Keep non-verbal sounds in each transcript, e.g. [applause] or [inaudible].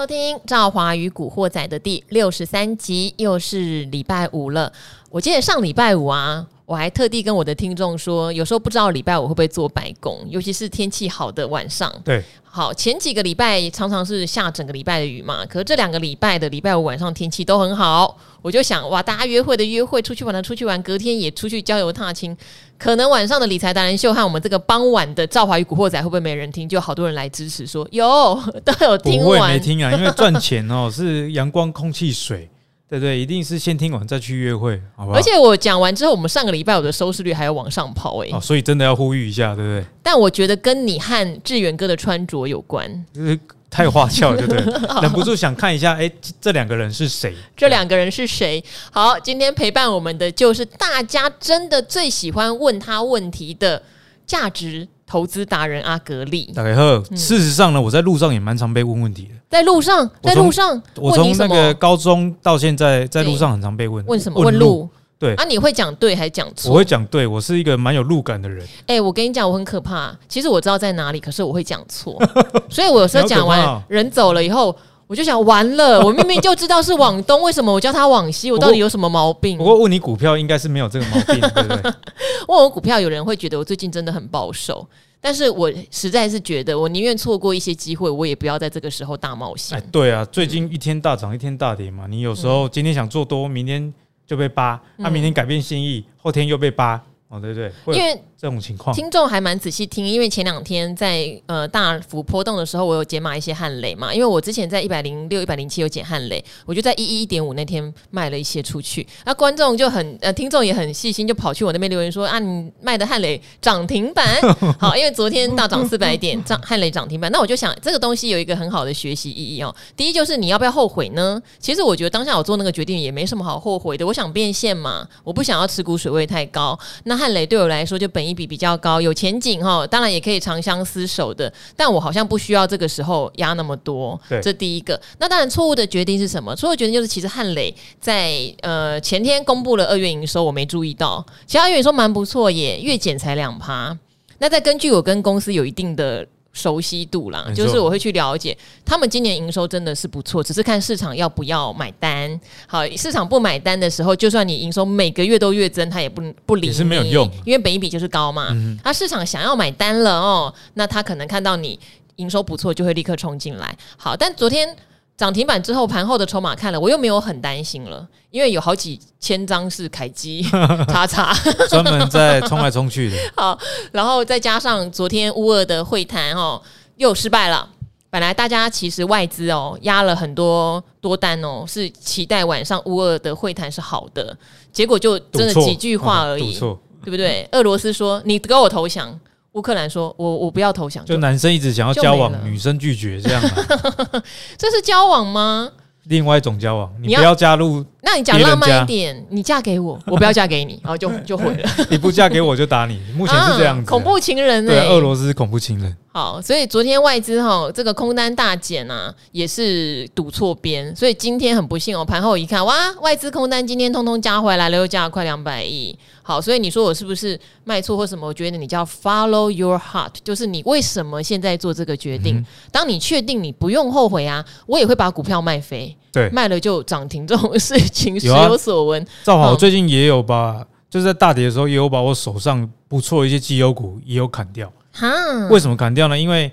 收听《赵华与古惑仔》的第六十三集，又是礼拜五了。我记得上礼拜五啊，我还特地跟我的听众说，有时候不知道礼拜五会不会做白工，尤其是天气好的晚上。对，好，前几个礼拜常常是下整个礼拜的雨嘛，可是这两个礼拜的礼拜五晚上天气都很好，我就想哇，大家约会的约会，出去玩的出去玩，隔天也出去郊游踏青。可能晚上的理财达人秀和我们这个傍晚的赵华与古惑仔会不会没人听？就好多人来支持说有 [laughs] 都有听完，不会没听啊，因为赚钱哦是阳光、空气、水。对对，一定是先听完再去约会，好不好？而且我讲完之后，我们上个礼拜我的收视率还要往上跑哎、欸，哦，所以真的要呼吁一下，对不对？但我觉得跟你和志远哥的穿着有关，就是太花俏了，对不对？[laughs] 忍不住想看一下，哎，这两个人是谁？这两个人是谁？好，今天陪伴我们的就是大家真的最喜欢问他问题的价值投资达人阿格力。大家好，事实上呢，我在路上也蛮常被问问题的。在路上，在路上，我从那个高中到现在，在路上很常被问。问什么？问路。对啊，你会讲对还是讲错？我会讲对，我是一个蛮有路感的人。哎，我跟你讲，我很可怕。其实我知道在哪里，可是我会讲错。所以我有时候 [laughs] 讲完，人走了以后，我就想完了。我明明就知道是往东，为什么我叫他往西？我到底有什么毛病？不过问你股票，应该是没有这个毛病，[laughs] 对不对？问我股票，有人会觉得我最近真的很保守。但是我实在是觉得，我宁愿错过一些机会，我也不要在这个时候大冒险。哎，对啊，最近一天大涨，一天大跌嘛。你有时候今天想做多，明天就被扒，他明天改变心意，后天又被扒。哦，对对，因为这种情况，听众还蛮仔细听，因为前两天在呃大幅波动的时候，我有解码一些汉雷嘛，因为我之前在一百零六、一百零七有减汉雷，我就在一一一点五那天卖了一些出去，那观众就很呃，听众也很细心，就跑去我那边留言说啊，你卖的汉雷涨停板，[laughs] 好，因为昨天大涨四百点，涨汉雷涨停板，那我就想这个东西有一个很好的学习意义哦。第一就是你要不要后悔呢？其实我觉得当下我做那个决定也没什么好后悔的，我想变现嘛，我不想要持股水位太高，那。汉雷对我来说就本益比比较高，有前景哈，当然也可以长相厮守的，但我好像不需要这个时候压那么多。对，这第一个。那当然错误的决定是什么？错误决定就是其实汉磊在呃前天公布了二月营收，我没注意到，其他月营收蛮不错耶，月减才两趴。那再根据我跟公司有一定的。熟悉度啦，就是我会去了解他们今年营收真的是不错，只是看市场要不要买单。好，市场不买单的时候，就算你营收每个月都月增，它也不不理你，是没有用，因为本一比就是高嘛。它市场想要买单了哦，那他可能看到你营收不错，就会立刻冲进来。好，但昨天。涨停板之后，盘后的筹码看了，我又没有很担心了，因为有好几千张是凯基 [laughs] 叉叉，专门在冲来冲去的。[laughs] 好，然后再加上昨天乌俄的会谈哦，又失败了。本来大家其实外资哦压了很多多单哦，是期待晚上乌俄的会谈是好的，结果就真的几句话而已，对不对？俄罗斯说你给我投降。乌克兰说：“我我不要投降。”就男生一直想要交往，女生拒绝，这样啊？[laughs] 这是交往吗？另外一种交往，你不要加入。那你讲浪漫一点，你嫁给我，我不要嫁给你，然后就就毁了。[laughs] 你不嫁给我就打你，目前是这样子。恐怖情人呢？对，俄罗斯恐怖情人。好，所以昨天外资哈这个空单大减啊，也是赌错边，所以今天很不幸哦，盘后一看，哇，外资空单今天通通加回来了，又加了快两百亿。好，所以你说我是不是卖错或什么？我觉得你叫 follow your heart，就是你为什么现在做这个决定？当你确定你不用后悔啊，我也会把股票卖飞。对，卖了就涨停这种事情 [laughs] 时有所闻。赵华，我最近也有把，就是在大跌的时候，也有把我手上不错的一些绩优股也有砍掉。哈，为什么砍掉呢？因为，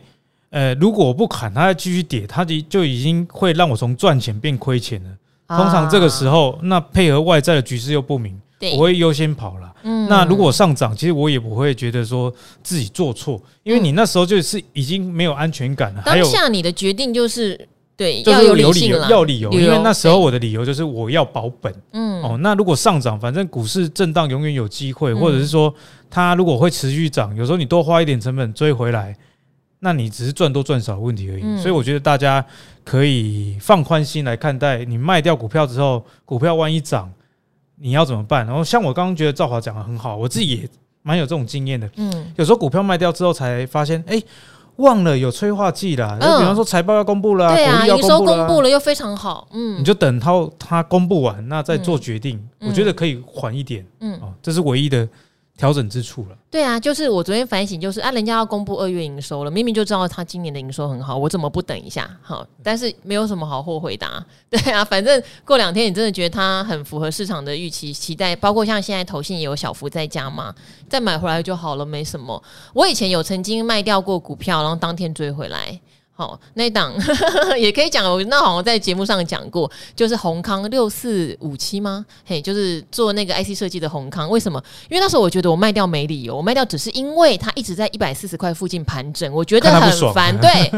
呃，如果我不砍，它继续跌，它就就已经会让我从赚钱变亏钱了。通常这个时候，那配合外在的局势又不明，我会优先跑了。嗯，那如果上涨，其实我也不会觉得说自己做错，因为你那时候就是已经没有安全感了。当下你的决定就是。对，就是有理由，要理由，因为那时候我的理由就是我要保本。嗯，哦，那如果上涨，反正股市震荡永远有机会，或者是说它如果会持续涨，有时候你多花一点成本追回来，那你只是赚多赚少的问题而已。所以我觉得大家可以放宽心来看待，你卖掉股票之后，股票万一涨，你要怎么办？然后像我刚刚觉得赵华讲的很好，我自己也蛮有这种经验的。嗯，有时候股票卖掉之后才发现，哎。忘了有催化剂啦，就比方说财报要公布了，对啊，营收公布了又非常好，嗯，你就等它它公布完，那再做决定，我觉得可以缓一点，嗯，哦，这是唯一的调整之处了。对啊，就是我昨天反省，就是啊，人家要公布二月营收了，明明就知道他今年的营收很好，我怎么不等一下？好，但是没有什么好后悔的啊。对啊，反正过两天你真的觉得它很符合市场的预期期待，包括像现在投信也有小幅在加嘛，再买回来就好了，没什么。我以前有曾经卖掉过股票，然后当天追回来。好，那一档 [laughs] 也可以讲，我那好像在节目上讲过，就是宏康六四五七吗？嘿，就是做那个 IC 设计的宏康。为什么？因为那时候我觉得我卖掉没理由，我卖掉只是因为它一直在一百四十块附近盘整，我觉得很烦。对，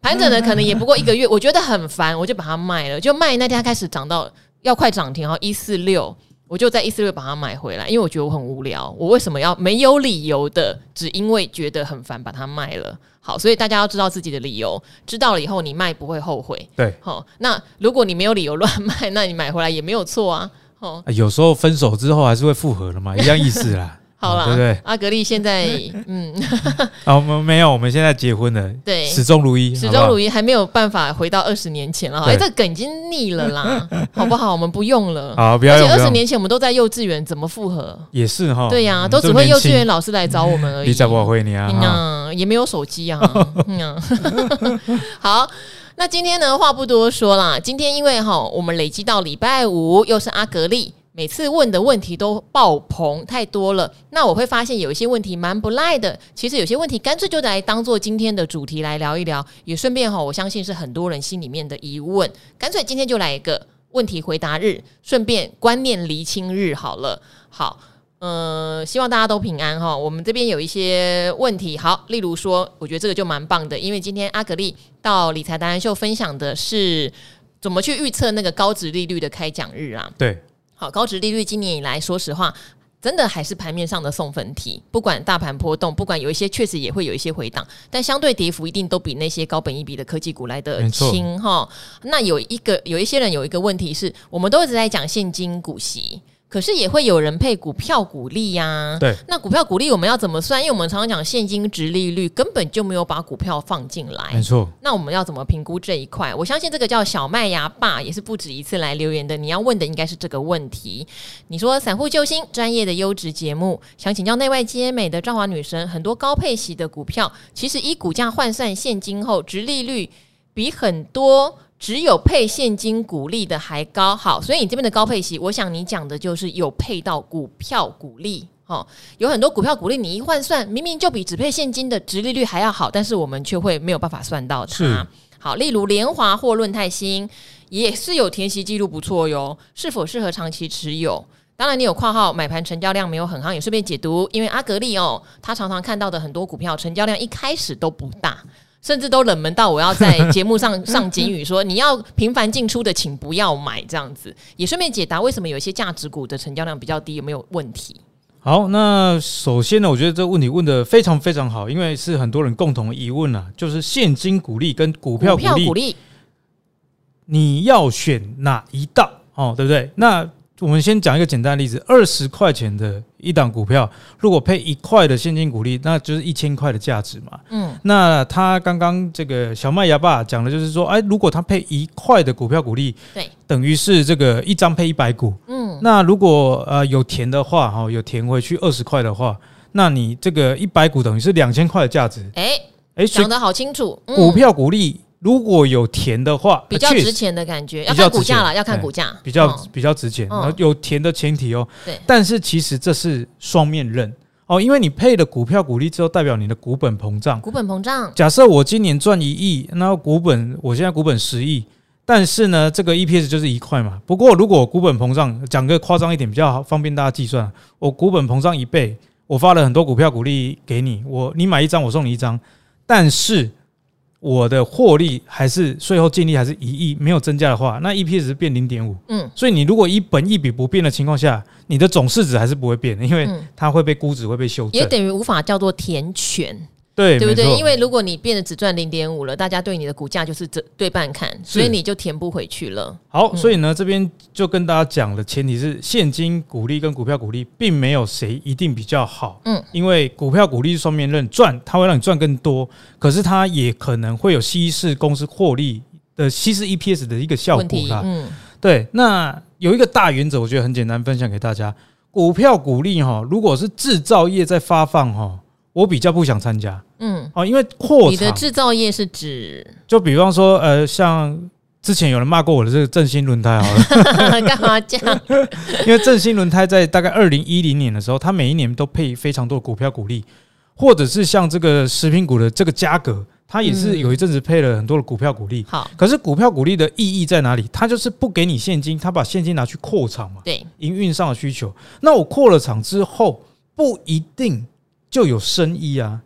盘整的可能也不过一个月，我觉得很烦，我就把它卖了。就卖那天它开始涨到要快涨停，然后一四六，我就在一四六把它买回来，因为我觉得我很无聊，我为什么要没有理由的，只因为觉得很烦把它卖了。好，所以大家要知道自己的理由，知道了以后你卖不会后悔。对，好，那如果你没有理由乱卖，那你买回来也没有错啊。哦，有时候分手之后还是会复合的嘛，一样意思啦。好了，对不对？阿格力现在，[laughs] 嗯，啊，[laughs] 我们没有，我们现在结婚了，对，始终如一，始终如一，还没有办法回到二十年前了。哎，这梗已经腻了啦，[laughs] 好不好？我们不用了。好，不要用。而且二十年前我们都在幼稚园，怎么复合？也是哈。对呀，都只会幼稚园老师来找我们而已。你怎么会你啊？嗯，也没有手机啊。嗯，好，那今天呢，话不多说啦。今天因为哈，我们累积到礼拜五，又是阿格力。每次问的问题都爆棚太多了，那我会发现有一些问题蛮不赖的。其实有些问题干脆就来当做今天的主题来聊一聊，也顺便哈，我相信是很多人心里面的疑问。干脆今天就来一个问题回答日，顺便观念厘清日好了。好，呃，希望大家都平安哈。我们这边有一些问题，好，例如说，我觉得这个就蛮棒的，因为今天阿格力到理财达人秀分享的是怎么去预测那个高值利率的开奖日啊？对。好，高值利率今年以来，说实话，真的还是盘面上的送分题。不管大盘波动，不管有一些确实也会有一些回档，但相对跌幅一定都比那些高本益比的科技股来得轻哈。那有一个有一些人有一个问题是，我们都一直在讲现金股息。可是也会有人配股票股利呀、啊，对，那股票股利我们要怎么算？因为我们常常讲现金值利率根本就没有把股票放进来，没错。那我们要怎么评估这一块？我相信这个叫小麦芽爸也是不止一次来留言的。你要问的应该是这个问题。你说散户救星专业的优质节目，想请教内外皆美的赵华女神，很多高配息的股票，其实以股价换算现金后，值利率比很多。只有配现金股利的还高，好，所以你这边的高配息，我想你讲的就是有配到股票股利，哦，有很多股票股利，你一换算，明明就比只配现金的值利率还要好，但是我们却会没有办法算到它。好，例如联华或润泰新也是有填息记录不错哟，是否适合长期持有？当然，你有括号买盘成交量没有很好，也顺便解读，因为阿格力哦，他常常看到的很多股票成交量一开始都不大。甚至都冷门到我要在节目上 [laughs] 上警语说，你要频繁进出的，请不要买这样子。也顺便解答为什么有一些价值股的成交量比较低，有没有问题？好，那首先呢，我觉得这个问题问得非常非常好，因为是很多人共同的疑问啊，就是现金股利跟股票股利，你要选哪一道哦，对不对？那我们先讲一个简单的例子，二十块钱的一档股票，如果配一块的现金股利，那就是一千块的价值嘛。嗯，那他刚刚这个小麦芽爸讲的就是说，哎，如果他配一块的股票股利，对，等于是这个一张配一百股。嗯，那如果呃有填的话，哈，有填回去二十块的话，那你这个一百股等于是两千块的价值。哎哎，讲得好清楚，股票股利。如果有填的话，比较值钱的感觉，要看股价了，要看股价，比较比较值钱。然后有填的前提哦，对。但是其实这是双面刃哦，因为你配了股票股利之后，代表你的股本膨胀。股本膨胀。假设我今年赚一亿，那股本我现在股本十亿，但是呢，这个 EPS 就是一块嘛。不过如果股本膨胀，讲个夸张一点，比较好方便大家计算，我股本膨胀一倍，我发了很多股票股利给你，我你买一张我送你一张，但是。我的获利还是税后净利还是一亿，没有增加的话，那 EPS 变零点五。嗯，所以你如果以本一笔不变的情况下，你的总市值还是不会变的，因为它会被估值会被修正，也等于无法叫做填权。对，对不对？因为如果你变得只赚零点五了，大家对你的股价就是这对半看，所以你就填不回去了。好，所以呢，这边就跟大家讲的前提是现金股利跟股票股利并没有谁一定比较好。嗯，因为股票股利是双面刃，赚它会让你赚更多，可是它也可能会有稀释公司获利的稀释 EPS 的一个效果啦。嗯，对。那有一个大原则，我觉得很简单，分享给大家。股票股利哈，如果是制造业在发放哈，我比较不想参加。嗯，哦，因为扩，你的制造业是指，就比方说，呃，像之前有人骂过我的这个正新轮胎，好了，[laughs] 干嘛这样？[laughs] 因为正新轮胎在大概二零一零年的时候，它每一年都配非常多的股票股利，或者是像这个食品股的这个价格。它也是有一阵子配了很多的股票股利，好，可是股票股利的意义在哪里？它就是不给你现金，它把现金拿去扩厂嘛，对，营运上的需求。那我扩了厂之后，不一定就有生意啊。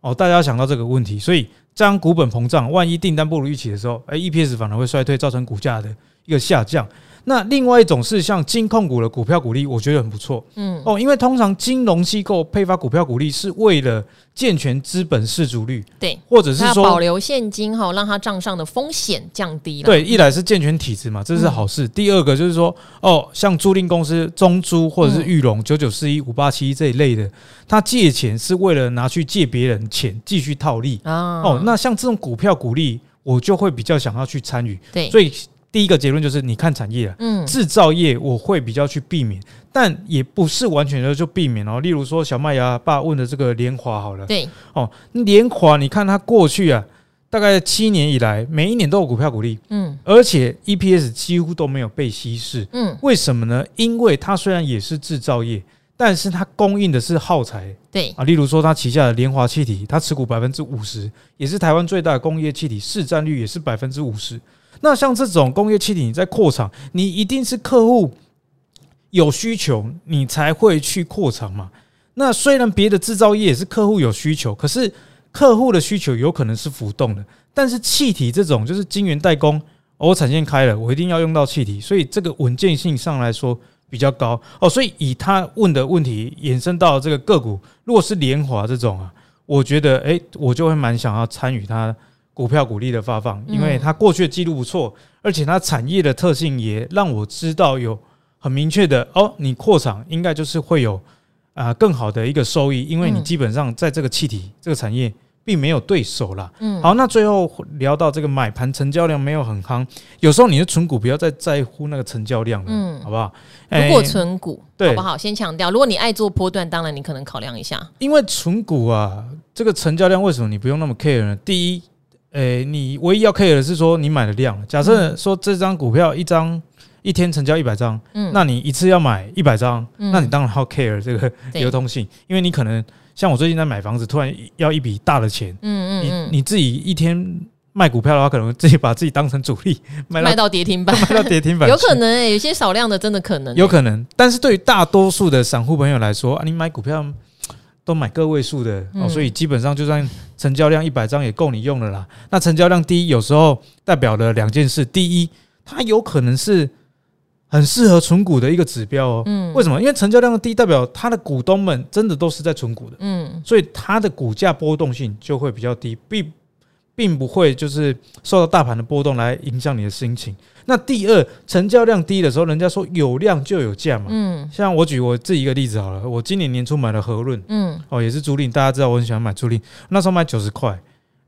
哦，大家想到这个问题，所以这样股本膨胀，万一订单不如预期的时候，哎，EPS 反而会衰退，造成股价的一个下降。那另外一种是像金控股的股票股利，我觉得很不错。嗯哦，因为通常金融机构配发股票股利是为了健全资本市足率，对，或者是说保留现金哈，让它账上的风险降低了。对，一来是健全体制嘛，这是好事。嗯、第二个就是说，哦，像租赁公司中租或者是玉龙九九四一五八七一这一类的，他借钱是为了拿去借别人钱继续套利啊。哦，那像这种股票股利，我就会比较想要去参与。对，所以。第一个结论就是，你看产业啊，嗯，制造业我会比较去避免，但也不是完全的就避免哦。例如说，小麦芽爸问的这个联华好了，对，哦，联华，你看它过去啊，大概七年以来，每一年都有股票股利，嗯，而且 EPS 几乎都没有被稀释，嗯，为什么呢？因为它虽然也是制造业，但是它供应的是耗材，对。啊，例如说它旗下的联华气体，它持股百分之五十，也是台湾最大的工业气体，市占率也是百分之五十。那像这种工业气体，你在扩厂，你一定是客户有需求，你才会去扩厂嘛。那虽然别的制造业也是客户有需求，可是客户的需求有可能是浮动的。但是气体这种就是晶圆代工，我产线开了，我一定要用到气体，所以这个稳健性上来说比较高哦。所以以他问的问题延伸到这个个股，如果是联华这种啊，我觉得诶，我就会蛮想要参与它。股票股利的发放，因为它过去的记录不错，而且它产业的特性也让我知道有很明确的哦，你扩厂应该就是会有啊更好的一个收益，因为你基本上在这个气体这个产业并没有对手啦。嗯，好，那最后聊到这个买盘成交量没有很夯，有时候你的存股不要再在乎那个成交量了，嗯，好不好？如果存股，对，好不好？先强调，如果你爱做波段，当然你可能考量一下，因为存股啊，这个成交量为什么你不用那么 care 呢？第一。诶、欸，你唯一要 care 的是说你买的量。假设说这张股票一张一天成交一百张，嗯，那你一次要买一百张，那你当然要 care 这个流通性，因为你可能像我最近在买房子，突然要一笔大的钱，嗯嗯，你你自己一天卖股票的话，可能自己把自己当成主力 [laughs] 卖卖到跌停板，[laughs] 卖到跌停板，有可能诶、欸，有些少量的真的可能、欸，有可能。但是对于大多数的散户朋友来说啊，你买股票。都买个位数的哦，所以基本上就算成交量一百张也够你用了啦。那成交量低，有时候代表了两件事：第一，它有可能是很适合存股的一个指标哦。嗯，为什么？因为成交量的低，代表它的股东们真的都是在存股的。嗯，所以它的股价波动性就会比较低，并并不会就是受到大盘的波动来影响你的心情。那第二，成交量低的时候，人家说有量就有价嘛。嗯，像我举我自己一个例子好了，我今年年初买了和润，嗯，哦，也是租赁，大家知道我很喜欢买租赁，那时候买九十块，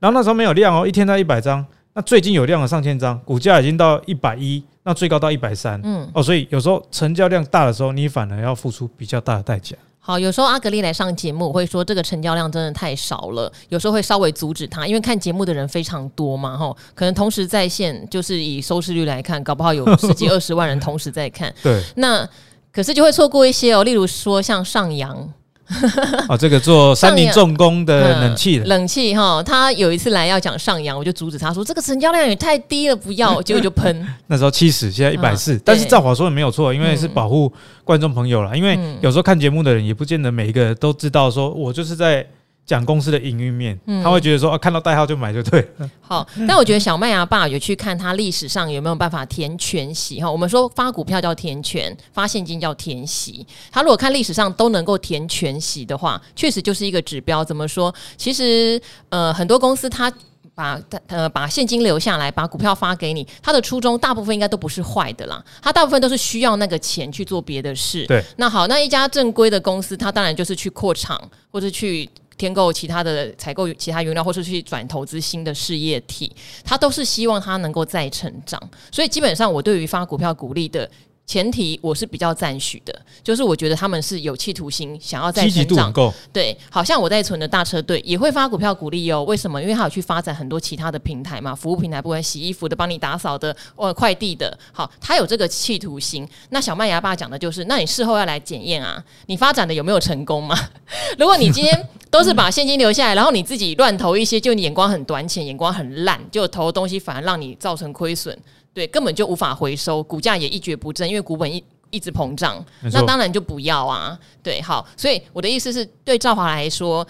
然后那时候没有量哦，一天才一百张。那最近有量了上千张，股价已经到一百一，那最高到一百三，嗯，哦，所以有时候成交量大的时候，你反而要付出比较大的代价。好，有时候阿格丽来上节目，我会说这个成交量真的太少了，有时候会稍微阻止他，因为看节目的人非常多嘛，哈，可能同时在线，就是以收视率来看，搞不好有十几二十万人同时在看，对，那可是就会错过一些哦，例如说像上扬。[laughs] 哦，这个做三菱重工的冷气冷气哈，他有一次来要讲上扬，我就阻止他说这个成交量也太低了，不要，[laughs] 结果就喷。那时候七十，现在一百四，但是赵华说的没有错，因为是保护观众朋友了，因为有时候看节目的人也不见得每一个都知道，说我就是在。讲公司的营运面，他会觉得说啊，看到代号就买就对了。好，但我觉得小麦芽爸有去看他历史上有没有办法填全息哈。我们说发股票叫填权，发现金叫填息。他如果看历史上都能够填全息的话，确实就是一个指标。怎么说？其实呃，很多公司他把呃把现金留下来，把股票发给你，他的初衷大部分应该都不是坏的啦。他大部分都是需要那个钱去做别的事。对。那好，那一家正规的公司，他当然就是去扩厂或者去。添购其他的采购其他原料，或是去转投资新的事业体，他都是希望他能够再成长。所以基本上，我对于发股票鼓励的前提我是比较赞许的，就是我觉得他们是有企图心，想要再成长。对，好像我在存的大车队也会发股票鼓励哦。为什么？因为他有去发展很多其他的平台嘛，服务平台，不管洗衣服的、帮你打扫的、呃快递的，好，他有这个企图心。那小麦芽爸讲的就是，那你事后要来检验啊，你发展的有没有成功嘛？[laughs] 如果你今天都是把现金留下来，然后你自己乱投一些，就你眼光很短浅，眼光很烂，就投的东西反而让你造成亏损。对，根本就无法回收，股价也一蹶不振，因为股本一一直膨胀，那当然就不要啊。对，好，所以我的意思是对兆华来说，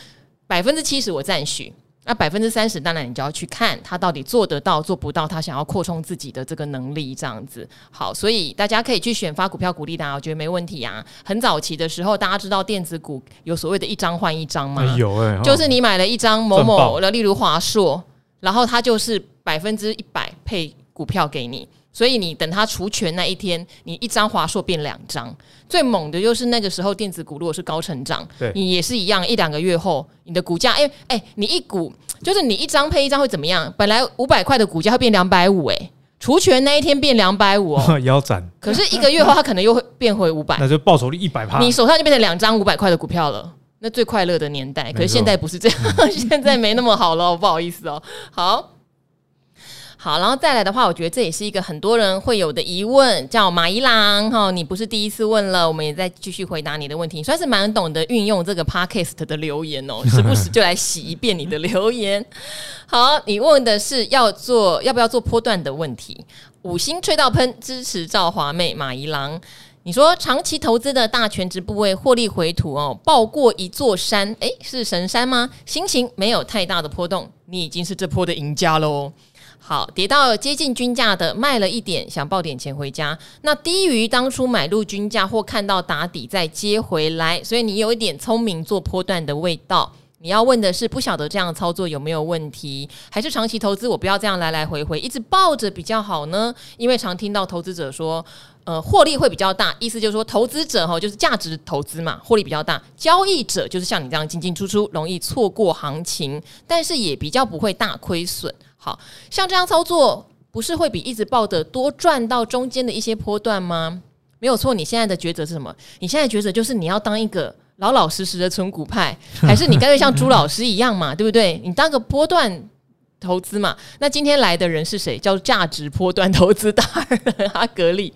百分之七十我赞许，那百分之三十当然你就要去看他到底做得到做不到，他想要扩充自己的这个能力这样子。好，所以大家可以去选发股票股利的，我觉得没问题啊。很早期的时候，大家知道电子股有所谓的一张换一张吗？有哎、欸，就是你买了一张某某的，例如华硕，然后它就是百分之一百配。股票给你，所以你等它除权那一天，你一张华硕变两张。最猛的就是那个时候电子股如果是高成长，对你也是一样，一两个月后你的股价，哎、欸、哎、欸，你一股就是你一张配一张会怎么样？本来五百块的股价会变两百五，哎，除权那一天变两百五哦，[laughs] 腰斩。可是一个月后它可能又会变回五百，那就报酬率一百趴，你手上就变成两张五百块的股票了。那最快乐的年代，可是现在不是这样，嗯、[laughs] 现在没那么好了，不好意思哦。好。好，然后再来的话，我觉得这也是一个很多人会有的疑问，叫马一郎哈，你不是第一次问了，我们也在继续回答你的问题，算是蛮懂得运用这个 podcast 的留言哦，时不时就来洗一遍你的留言。好，你问的是要做要不要做波段的问题，五星吹到喷，支持赵华妹马一郎，你说长期投资的大权值部位获利回吐哦，爆过一座山，诶，是神山吗？心情没有太大的波动，你已经是这波的赢家喽。好，跌到接近均价的卖了一点，想抱点钱回家。那低于当初买入均价或看到打底再接回来，所以你有一点聪明做波段的味道。你要问的是，不晓得这样操作有没有问题，还是长期投资我不要这样来来回回一直抱着比较好呢？因为常听到投资者说，呃，获利会比较大，意思就是说投资者哈就是价值投资嘛，获利比较大。交易者就是像你这样进进出出，容易错过行情，但是也比较不会大亏损。好像这样操作，不是会比一直抱的多赚到中间的一些波段吗？没有错，你现在的抉择是什么？你现在抉择就是你要当一个老老实实的存股派，还是你干脆像朱老师一样嘛？对不对？你当个波段投资嘛？那今天来的人是谁？叫价值波段投资大人阿格力。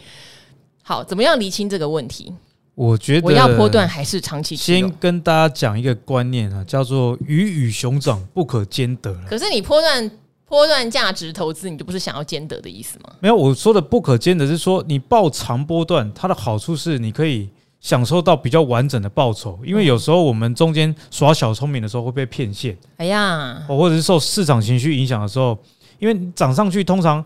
好，怎么样厘清这个问题？我觉得我要波段还是长期？先跟大家讲一个观念啊，叫做鱼与熊掌不可兼得。可是你波段。波段价值投资，你就不是想要兼得的意思吗？没有，我说的不可兼得是说，你报长波段，它的好处是你可以享受到比较完整的报酬。因为有时候我们中间耍小聪明的时候会被骗线，哎呀，或者是受市场情绪影响的时候，因为涨上去，通常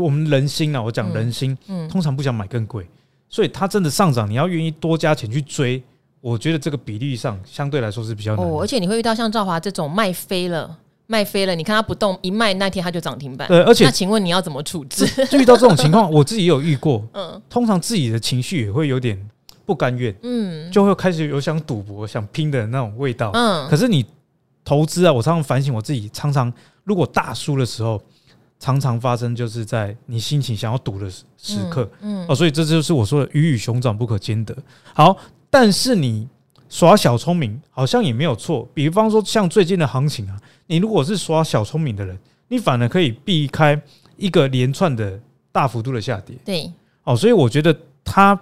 我们人心啊，我讲人心，嗯，通常不想买更贵，所以它真的上涨，你要愿意多加钱去追，我觉得这个比例上相对来说是比较难。哦，而且你会遇到像赵华这种卖飞了。卖飞了，你看它不动，一卖那天它就涨停板。对，而且那请问你要怎么处置？遇到这种情况，我自己也有遇过。[laughs] 嗯，通常自己的情绪也会有点不甘愿，嗯，就会开始有想赌博、想拼的那种味道。嗯，可是你投资啊，我常常反省我自己，常常如果大输的时候，常常发生就是在你心情想要赌的时刻。嗯，嗯哦，所以这就是我说的鱼与熊掌不可兼得。好，但是你耍小聪明好像也没有错。比方说像最近的行情啊。你如果是耍小聪明的人，你反而可以避开一个连串的大幅度的下跌。对，哦，所以我觉得他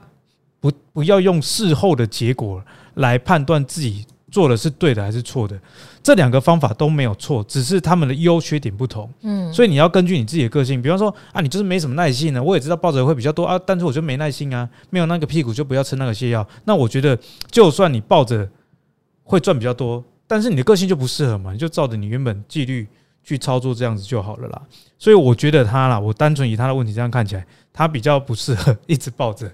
不不要用事后的结果来判断自己做的是对的还是错的，这两个方法都没有错，只是他们的优缺点不同。嗯，所以你要根据你自己的个性，比方说啊，你就是没什么耐性呢，我也知道抱着会比较多啊，但是我就没耐心啊，没有那个屁股就不要吃那个泻药。那我觉得，就算你抱着会赚比较多。但是你的个性就不适合嘛，你就照着你原本纪律去操作这样子就好了啦。所以我觉得他啦，我单纯以他的问题这样看起来，他比较不适合一直抱着，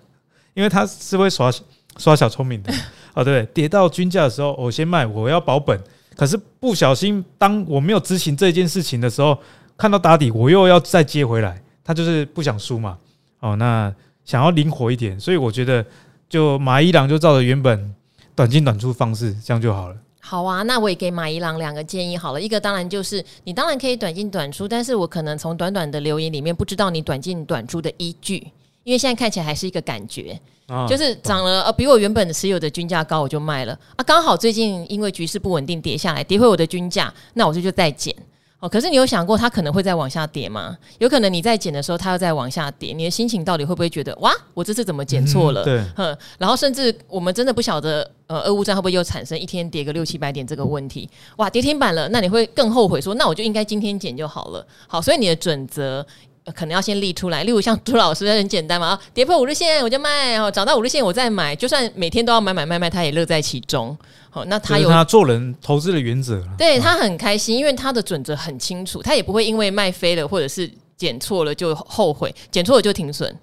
因为他是会耍耍小聪明的。啊，对，跌到均价的时候，我先卖，我要保本。可是不小心，当我没有执行这件事情的时候，看到打底，我又要再接回来。他就是不想输嘛。哦，那想要灵活一点，所以我觉得就马一郎就照着原本短进短出方式，这样就好了。好啊，那我也给马一郎两个建议好了。一个当然就是你当然可以短进短出，但是我可能从短短的留言里面不知道你短进短出的依据，因为现在看起来还是一个感觉，啊、就是涨了呃比我原本持有的均价高，我就卖了啊。刚好最近因为局势不稳定跌下来，跌回我的均价，那我这就再减。哦，可是你有想过它可能会再往下跌吗？有可能你在减的时候，它又再往下跌，你的心情到底会不会觉得哇，我这次怎么减错了？嗯、对，然后甚至我们真的不晓得，呃，俄乌战会不会又产生一天跌个六七百点这个问题？哇，跌停板了，那你会更后悔说，那我就应该今天减就好了。好，所以你的准则。可能要先立出来，例如像朱老师，很简单嘛，跌破五日线我就卖，哦，涨到五日线我再买，就算每天都要买买卖卖，他也乐在其中。好，那他有他做人投资的原则，对他很开心，因为他的准则很清楚，他也不会因为卖飞了或者是减错了就后悔，减错了就停损。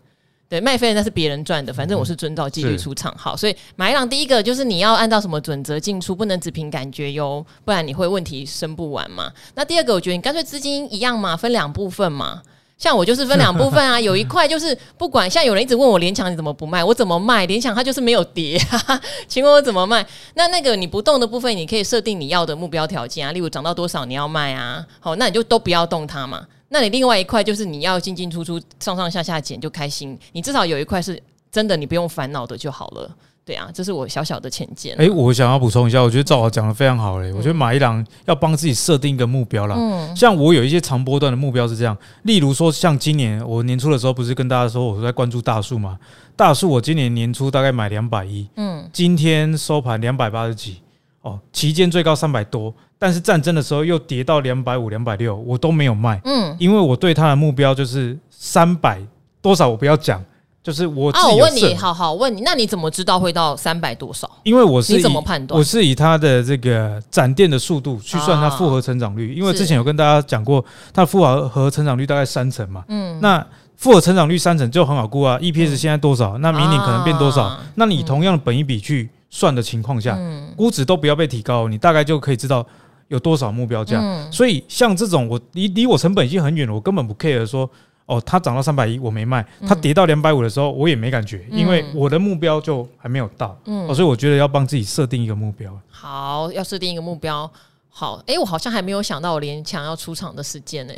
对，卖飞了那是别人赚的，反正我是遵照纪律出场。好，所以买一档第一个就是你要按照什么准则进出，不能只凭感觉哟，不然你会问题生不完嘛。那第二个，我觉得你干脆资金一样嘛，分两部分嘛。像我就是分两部分啊，[laughs] 有一块就是不管，像有人一直问我联强你怎么不卖，我怎么卖？联强它就是没有跌，哈哈，请问我怎么卖？那那个你不动的部分，你可以设定你要的目标条件啊，例如涨到多少你要卖啊，好，那你就都不要动它嘛。那你另外一块就是你要进进出出、上上下下减就开心，你至少有一块是真的，你不用烦恼的就好了。对啊，这是我小小的浅见。哎，我想要补充一下，我觉得赵华讲的非常好嘞。嗯、我觉得马一郎要帮自己设定一个目标啦。嗯，像我有一些长波段的目标是这样，例如说，像今年我年初的时候，不是跟大家说我在关注大树嘛？大树我今年年初大概买两百一，嗯，今天收盘两百八十几，哦，期间最高三百多，但是战争的时候又跌到两百五、两百六，我都没有卖，嗯，因为我对它的目标就是三百多少，我不要讲。就是我啊，我问你，好好问你，那你怎么知道会到三百多少？因为我是你怎么判断？我是以它的这个展店的速度去算它复合成长率，因为之前有跟大家讲过，它的复合和成长率大概三成嘛。嗯，那复合成长率三成就很好估啊，EPS 现在多少？那明年可能变多少？那你同样的本一笔去算的情况下，估值都不要被提高，你大概就可以知道有多少目标价。所以像这种，我离离我成本已经很远了，我根本不 care 说。哦，它涨到三百一，我没卖；它跌到两百五的时候，我也没感觉，因为我的目标就还没有到。嗯，哦，所以我觉得要帮自己设定一个目标。好，要设定一个目标。好，哎，我好像还没有想到我连强要出场的时间呢。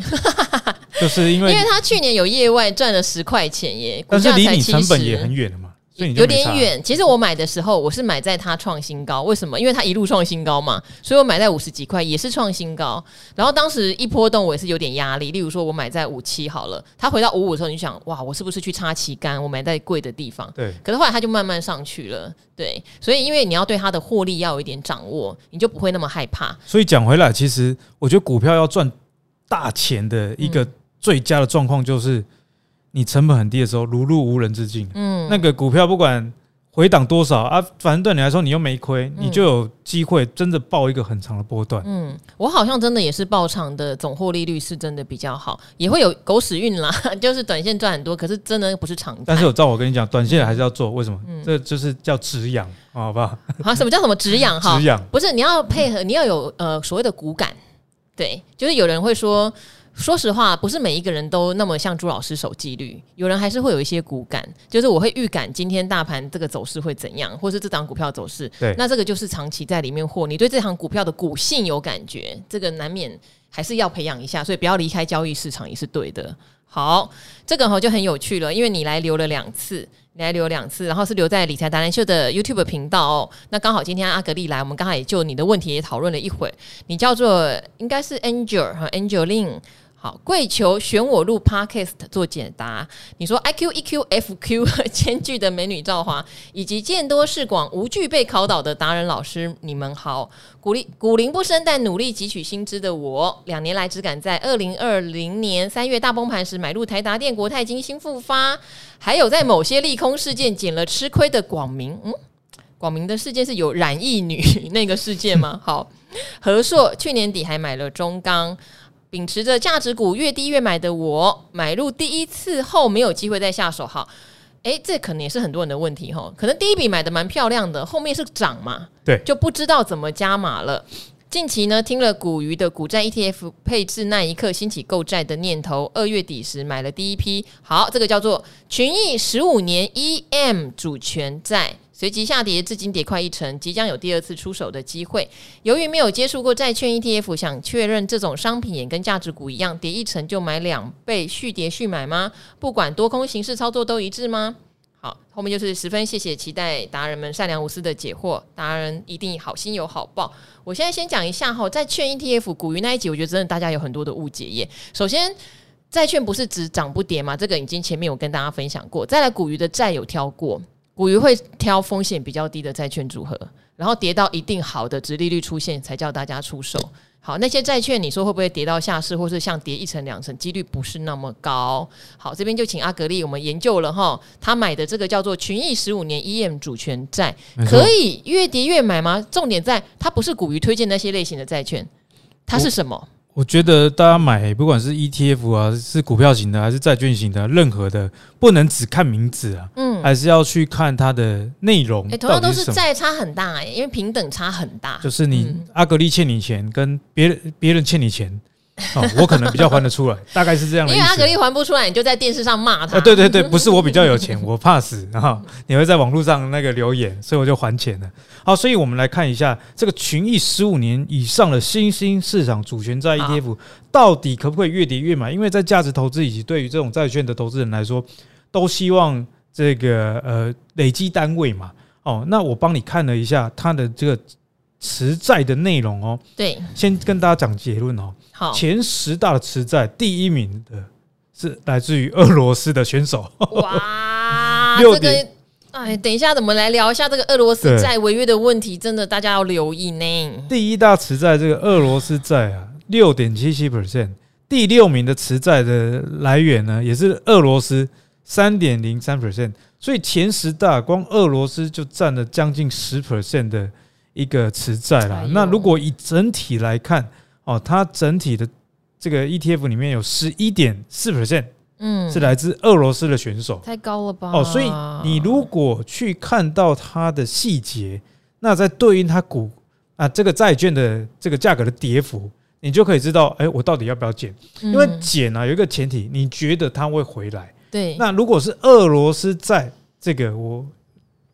[laughs] 就是因为，因为他去年有业外赚了十块钱耶，但是离你成本也很远有点远。其实我买的时候，我是买在它创新高。为什么？因为它一路创新高嘛，所以我买在五十几块也是创新高。然后当时一波动，我也是有点压力。例如说，我买在五七好了，它回到五五的时候，你想，哇，我是不是去插旗杆？我买在贵的地方。对。可是后来它就慢慢上去了。对。所以因为你要对它的获利要有一点掌握，你就不会那么害怕。所以讲回来，其实我觉得股票要赚大钱的一个最佳的状况就是。你成本很低的时候，如入无人之境。嗯，那个股票不管回档多少啊，反正对你来说你又没亏，你就有机会真的报一个很长的波段。嗯，我好像真的也是报长的，总获利率是真的比较好，也会有狗屎运啦，[laughs] 就是短线赚很多，可是真的不是长。但是我照我跟你讲，短线还是要做，为什么？嗯，这就是叫止痒，好不好？[laughs] 啊，什么叫什么止痒？哈，止痒不是你要配合，你要有呃所谓的骨感，对，就是有人会说。说实话，不是每一个人都那么像朱老师守纪律，有人还是会有一些股感，就是我会预感今天大盘这个走势会怎样，或是这档股票走势。对，那这个就是长期在里面货，你对这行股票的股性有感觉，这个难免还是要培养一下，所以不要离开交易市场也是对的。好，这个哈就很有趣了，因为你来留了两次，你来留两次，然后是留在理财达人秀的 YouTube 频道哦。那刚好今天阿格丽来，我们刚才也就你的问题也讨论了一会。你叫做应该是 Angel 和 Angeline。好，跪求选我录 Podcast 做解答。你说 IQ、EQ、FQ [laughs] 兼具的美女赵华，以及见多识广、无惧被考倒的达人老师，你们好。鼓励古灵不生但努力汲取新知的我，两年来只敢在二零二零年三月大崩盘时买入台达电、国泰金、兴富发，还有在某些利空事件捡了吃亏的广明。嗯，广明的事件是有染疫女 [laughs] 那个事件吗？好，和硕去年底还买了中钢。秉持着价值股越低越买的我，买入第一次后没有机会再下手。哈，诶，这可能也是很多人的问题哈。可能第一笔买的蛮漂亮的，后面是涨嘛，对，就不知道怎么加码了。近期呢，听了股鱼的股债 ETF 配置那一刻，兴起购债的念头。二月底时买了第一批，好，这个叫做群益十五年 EM 主权债，随即下跌，至今跌快一成，即将有第二次出手的机会。由于没有接触过债券 ETF，想确认这种商品也跟价值股一样，跌一成就买两倍，续跌续买吗？不管多空形式操作都一致吗？好，后面就是十分谢谢期待达人们善良无私的解惑，达人一定好心有好报。我现在先讲一下哈，债券 ETF 股鱼那一集，我觉得真的大家有很多的误解耶。首先，债券不是只涨不跌吗？这个已经前面有跟大家分享过。再来，股鱼的债有挑过，股鱼会挑风险比较低的债券组合，然后跌到一定好的殖利率出现，才叫大家出手。好，那些债券你说会不会跌到下市，或是像跌一成两成，几率不是那么高。好，这边就请阿格力，我们研究了哈，他买的这个叫做群益十五年 EM 主权债，可以越跌越买吗？重点在它不是股鱼推荐那些类型的债券，它是什么？我觉得大家买不管是 ETF 啊，是股票型的还是债券型的，任何的不能只看名字啊，嗯，还是要去看它的内容。哎，同样都是债，差很大哎，因为平等差很大。就是你阿格力欠你钱，跟别人别人欠你钱。哦，我可能比较还得出来，[laughs] 大概是这样的。因为阿格力还不出来，你就在电视上骂他。啊，对对对，不是我比较有钱，我怕死，然后你会在网络上那个留言，所以我就还钱了。好，所以我们来看一下这个群益十五年以上的新兴市场主权债 ETF 到底可不可以越跌越买？因为在价值投资以及对于这种债券的投资人来说，都希望这个呃累积单位嘛。哦，那我帮你看了一下它的这个持债的内容哦。对，先跟大家讲结论哦。好，前十大的持债第一名的是来自于俄罗斯的选手。哇，[laughs] 这个哎，等一下，我们来聊一下这个俄罗斯债违约的问题，真的大家要留意呢。第一大持债这个俄罗斯债啊，六点七七 percent。第六名的持债的来源呢，也是俄罗斯三点零三 percent。所以前十大光俄罗斯就占了将近十 percent 的一个持债了。那如果以整体来看，哦，它整体的这个 ETF 里面有十一点四 percent，嗯，是来自俄罗斯的选手，太高了吧？哦，所以你如果去看到它的细节，那在对应它股啊这个债券的这个价格的跌幅，你就可以知道，哎，我到底要不要减？因为减啊有一个前提，你觉得它会回来？对。那如果是俄罗斯在，这个我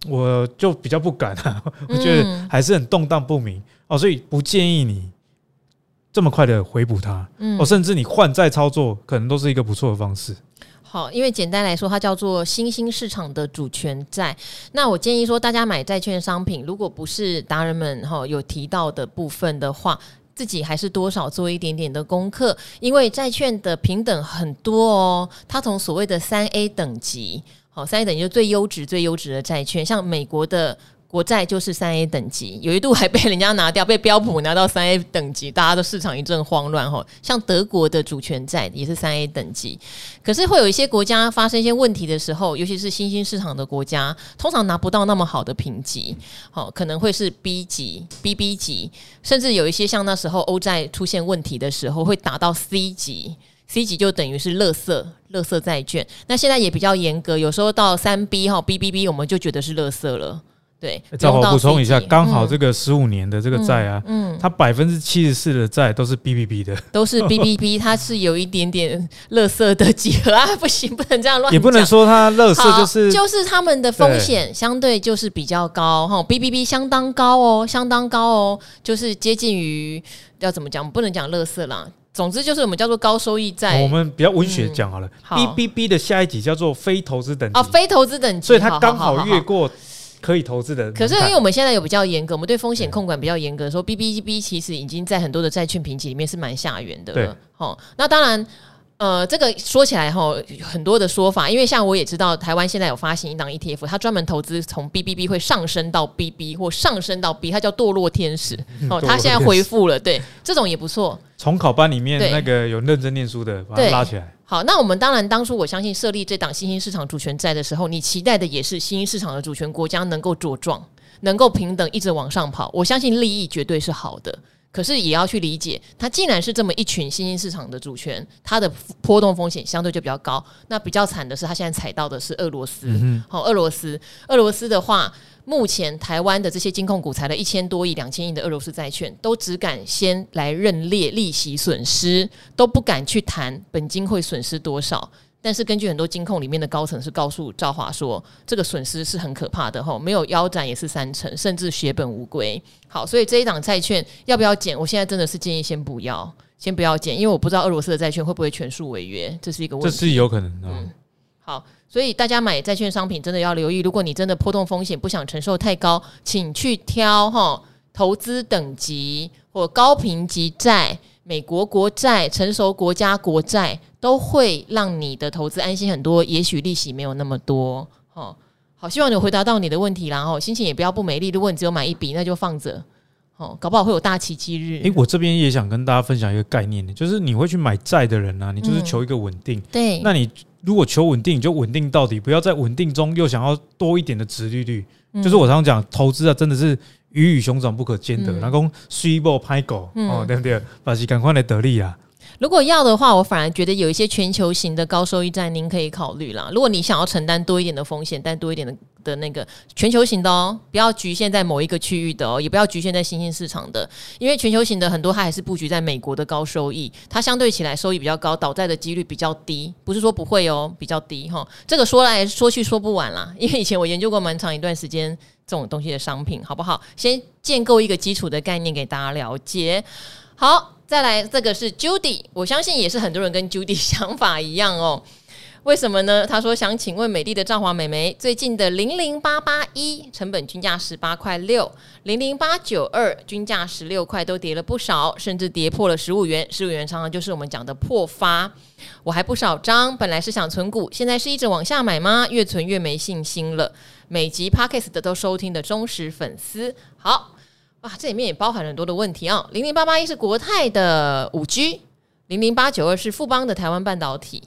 我就比较不敢啊，我觉得还是很动荡不明哦，所以不建议你。这么快的回补它，嗯，哦，甚至你换债操作，可能都是一个不错的方式。好，因为简单来说，它叫做新兴市场的主权债。那我建议说，大家买债券商品，如果不是达人们哈有提到的部分的话，自己还是多少做一点点的功课，因为债券的平等很多哦。它从所谓的三 A 等级，好，三 A 等级就最优质、最优质的债券，像美国的。国债就是三 A 等级，有一度还被人家拿掉，被标普拿到三 A 等级，大家的市场一阵慌乱哈。像德国的主权债也是三 A 等级，可是会有一些国家发生一些问题的时候，尤其是新兴市场的国家，通常拿不到那么好的评级，好，可能会是 B 级、BB 级，甚至有一些像那时候欧债出现问题的时候，会打到 C 级，C 级就等于是垃圾、垃圾债券。那现在也比较严格，有时候到三 B 哈、BBB，我们就觉得是垃圾了。对，正好补充一下，刚好这个十五年的这个债啊，嗯，它百分之七十四的债都是 BBB 的，都是 BBB，[laughs] 它是有一点点垃圾的集合啊，不行，不能这样乱讲，也不能说它垃圾，就是就是他们的风险相对就是比较高哈，BBB 相当高哦，相当高哦，就是接近于要怎么讲，不能讲垃圾啦，总之就是我们叫做高收益债，我们比较文学讲好了，BBB 的下一集叫做非投资等级，哦，非投资等级，所以它刚好。越过。可以投资的，可是因为我们现在有比较严格，我们对风险控管比较严格，说 BBB 其实已经在很多的债券评级里面是蛮下缘的了。对，好，那当然，呃，这个说起来哈，很多的说法，因为像我也知道，台湾现在有发行一档 ETF，它专门投资从 BBB 会上升到 BB 或上升到 B，它叫堕落天使。哦，它现在恢复了，对，这种也不错。重考班里面那个有认真念书的，把它拉起来。好，那我们当然当初我相信设立这档新兴市场主权债的时候，你期待的也是新兴市场的主权国家能够茁壮，能够平等一直往上跑。我相信利益绝对是好的，可是也要去理解，它既然是这么一群新兴市场的主权，它的波动风险相对就比较高。那比较惨的是，它现在踩到的是俄罗斯。好、嗯哼哦，俄罗斯，俄罗斯的话，目前台湾的这些金控股裁了一千多亿、两千亿的俄罗斯债券，都只敢先来认列利息损失，都不敢去谈本金会损失多少。但是根据很多金控里面的高层是告诉赵华说，这个损失是很可怕的哈，没有腰斩也是三成，甚至血本无归。好，所以这一档债券要不要减？我现在真的是建议先不要，先不要减，因为我不知道俄罗斯的债券会不会全数违约，这是一个问题。这是有可能的。嗯，好，所以大家买债券商品真的要留意，如果你真的波动风险不想承受太高，请去挑哈投资等级或高评级债。美国国债、成熟国家国债都会让你的投资安心很多，也许利息没有那么多。哦，好，希望你有回答到你的问题，然后心情也不要不美丽。如果你只有买一笔，那就放着。哦，搞不好会有大奇迹日。诶，我这边也想跟大家分享一个概念，就是你会去买债的人啊，你就是求一个稳定。嗯、对，那你如果求稳定，你就稳定到底，不要在稳定中又想要多一点的值利率。嗯、就是我常常讲，投资啊，真的是。鱼与熊掌不可兼得，那讲水波拍狗哦，对不对？把是赶快来得利啊！如果要的话，我反而觉得有一些全球型的高收益债，您可以考虑啦。如果你想要承担多一点的风险，但多一点的的那个全球型的哦，不要局限在某一个区域的哦，也不要局限在新兴市场的，因为全球型的很多它还是布局在美国的高收益，它相对起来收益比较高，倒债的几率比较低，不是说不会哦，比较低哈。这个说来说去说不完啦，因为以前我研究过蛮长一段时间。这种东西的商品好不好？先建构一个基础的概念给大家了解。好，再来这个是 Judy，我相信也是很多人跟 Judy 想法一样哦。为什么呢？他说想请问美丽的赵华美眉，最近的零零八八一成本均价十八块六，零零八九二均价十六块，都跌了不少，甚至跌破了十五元。十五元常常就是我们讲的破发。我还不少张，本来是想存股，现在是一直往下买吗？越存越没信心了。每集 Pockets 都收听的忠实粉丝，好哇，这里面也包含了很多的问题啊。零零八八一是国泰的五 G，零零八九二是富邦的台湾半导体。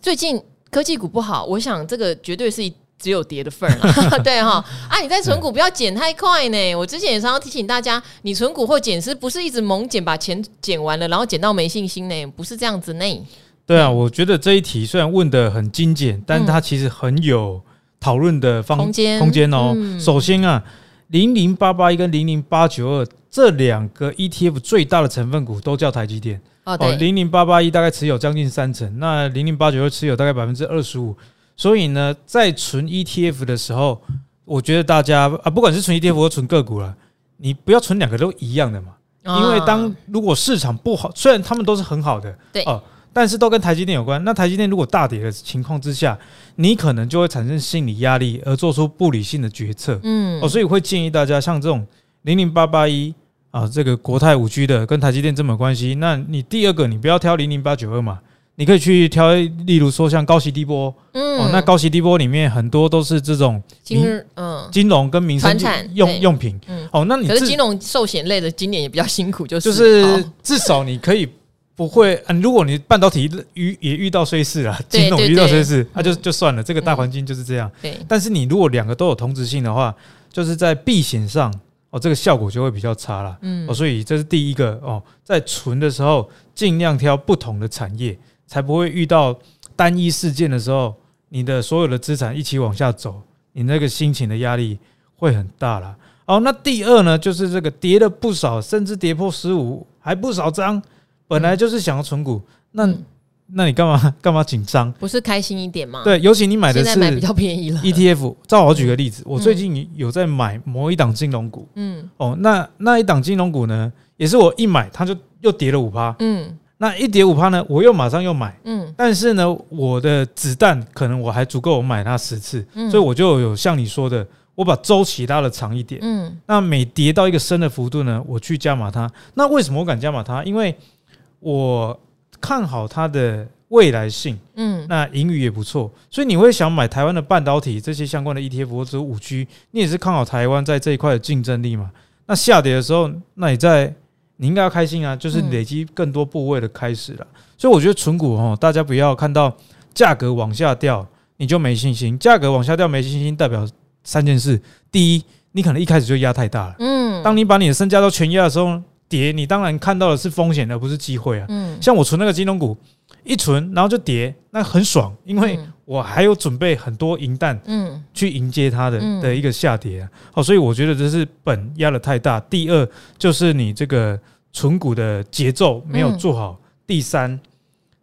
最近科技股不好，我想这个绝对是只有跌的份儿了。[laughs] 对哈啊，你在存股不要减太快呢。我之前也常常提醒大家，你存股或减是不是一直猛减把钱减完了，然后减到没信心呢？不是这样子呢。对啊，我觉得这一题虽然问的很精简，但它其实很有。讨论的方空间空间哦，嗯、首先啊，零零八八一跟零零八九二这两个 ETF 最大的成分股都叫台积电。哦，零零八八一大概持有将近三成，那零零八九二持有大概百分之二十五，所以呢，在存 ETF 的时候，我觉得大家啊，不管是存 ETF 或存个股了，你不要存两个都一样的嘛，因为当如果市场不好，虽然他们都是很好的，对。哦。但是都跟台积电有关。那台积电如果大跌的情况之下，你可能就会产生心理压力，而做出不理性的决策。嗯，哦，所以我会建议大家，像这种零零八八一啊，这个国泰五 G 的，跟台积电这么有关系。那你第二个，你不要挑零零八九二嘛，你可以去挑，例如说像高息低波。嗯，哦，那高息低波里面很多都是这种金嗯金融跟民生用用品。嗯，哦，那你可是金融寿险类的今年也比较辛苦，就是就是至少你可以。不会，嗯，如果你半导体遇也遇到衰势了，金融遇到衰势，那就就算了，这个大环境就是这样。对，但是你如果两个都有同质性的话，就是在避险上哦，这个效果就会比较差了。嗯，哦，所以这是第一个哦，在存的时候尽量挑不同的产业，才不会遇到单一事件的时候，你的所有的资产一起往下走，你那个心情的压力会很大了。哦，那第二呢，就是这个跌了不少，甚至跌破十五，还不少张。本来就是想要存股，那、嗯、那你干嘛 [laughs] 干嘛紧张？不是开心一点吗？对，尤其你买的是买比较便宜了。ETF。照我举个例子，我最近有在买某一档金融股，嗯，哦，那那一档金融股呢，也是我一买它就又跌了五趴，嗯，那一跌五趴呢，我又马上又买，嗯，但是呢，我的子弹可能我还足够我买它十次，嗯，所以我就有像你说的，我把周期拉的长一点，嗯，那每跌到一个深的幅度呢，我去加码它。那为什么我敢加码它？因为我看好它的未来性，嗯，那盈余也不错，所以你会想买台湾的半导体这些相关的 ETF 或者五 G，你也是看好台湾在这一块的竞争力嘛？那下跌的时候，那你在你应该要开心啊，就是累积更多部位的开始了。所以我觉得存股哦，大家不要看到价格往下掉你就没信心，价格往下掉没信心代表三件事：第一，你可能一开始就压太大了，嗯，当你把你的身家都全压的时候。跌，你当然看到的是风险，而不是机会啊。嗯，像我存那个金融股，一存然后就跌，那很爽，因为我还有准备很多银弹，嗯，去迎接它的的一个下跌啊。好，所以我觉得这是本压的太大。第二就是你这个存股的节奏没有做好。第三，